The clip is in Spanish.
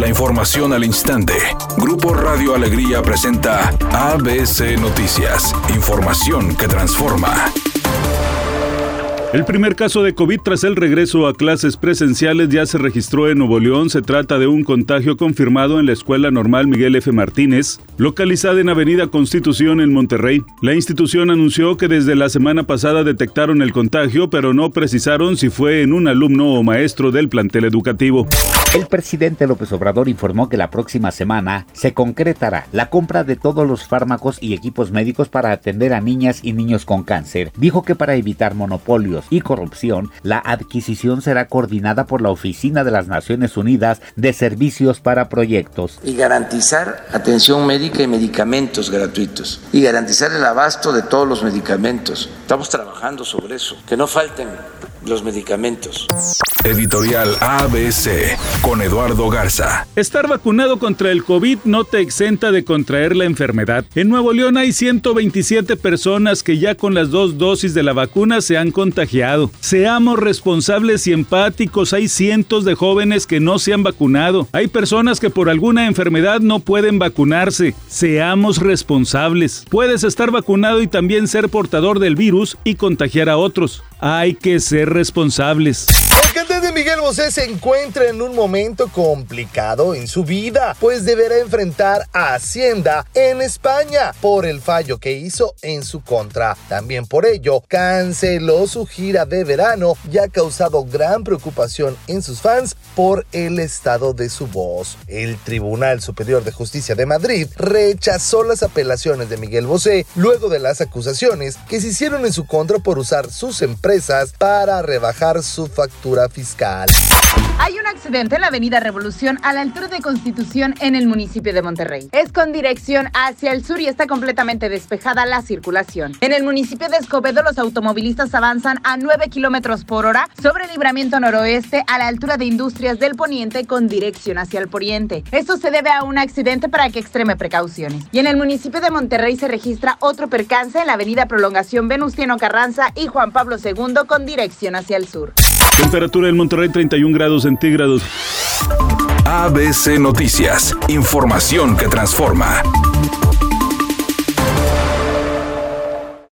La información al instante. Grupo Radio Alegría presenta ABC Noticias. Información que transforma. El primer caso de COVID tras el regreso a clases presenciales ya se registró en Nuevo León. Se trata de un contagio confirmado en la Escuela Normal Miguel F. Martínez, localizada en Avenida Constitución en Monterrey. La institución anunció que desde la semana pasada detectaron el contagio, pero no precisaron si fue en un alumno o maestro del plantel educativo. El presidente López Obrador informó que la próxima semana se concretará la compra de todos los fármacos y equipos médicos para atender a niñas y niños con cáncer. Dijo que para evitar monopolios y corrupción, la adquisición será coordinada por la Oficina de las Naciones Unidas de Servicios para Proyectos. Y garantizar atención médica y medicamentos gratuitos. Y garantizar el abasto de todos los medicamentos. Estamos trabajando sobre eso. Que no falten los medicamentos. Editorial ABC con Eduardo Garza. Estar vacunado contra el COVID no te exenta de contraer la enfermedad. En Nuevo León hay 127 personas que ya con las dos dosis de la vacuna se han contagiado. Seamos responsables y empáticos. Hay cientos de jóvenes que no se han vacunado. Hay personas que por alguna enfermedad no pueden vacunarse. Seamos responsables. Puedes estar vacunado y también ser portador del virus y contagiar a otros. Hay que ser responsables. Miguel Bosé se encuentra en un momento complicado en su vida, pues deberá enfrentar a Hacienda en España por el fallo que hizo en su contra. También por ello, canceló su gira de verano y ha causado gran preocupación en sus fans por el estado de su voz. El Tribunal Superior de Justicia de Madrid rechazó las apelaciones de Miguel Bosé luego de las acusaciones que se hicieron en su contra por usar sus empresas para rebajar su factura Hay un accidente en la avenida Revolución a la altura de Constitución en el municipio de Monterrey. Es con dirección hacia el sur y está completamente despejada la circulación. En el municipio de Escobedo los automovilistas avanzan a 9 kilómetros por hora sobre el libramiento noroeste a la altura de Industrias del Poniente con dirección hacia el poniente. Esto se debe a un accidente para que extreme precauciones. Y en el municipio de Monterrey se registra otro percance en la avenida Prolongación Venustiano Carranza y Juan Pablo II con dirección hacia el sur. Temperatura en Monterrey 31 grados centígrados. ABC Noticias. Información que transforma.